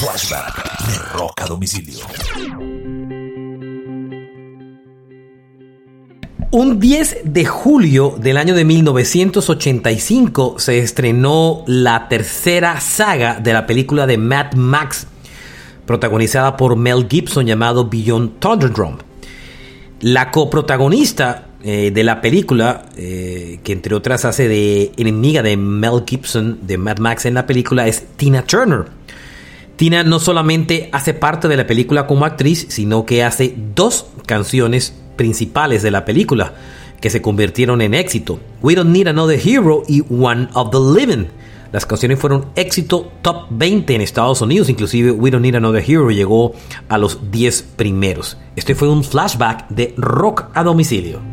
Flashback de Rock a Domicilio. Un 10 de julio del año de 1985 se estrenó la tercera saga de la película de Mad Max, protagonizada por Mel Gibson llamado Beyond Thunderdrum. La coprotagonista eh, de la película, eh, que entre otras hace de enemiga de Mel Gibson de Mad Max en la película, es Tina Turner. Tina no solamente hace parte de la película como actriz, sino que hace dos canciones principales de la película que se convirtieron en éxito. We Don't Need Another Hero y One of the Living. Las canciones fueron éxito top 20 en Estados Unidos, inclusive We Don't Need Another Hero llegó a los 10 primeros. Este fue un flashback de rock a domicilio.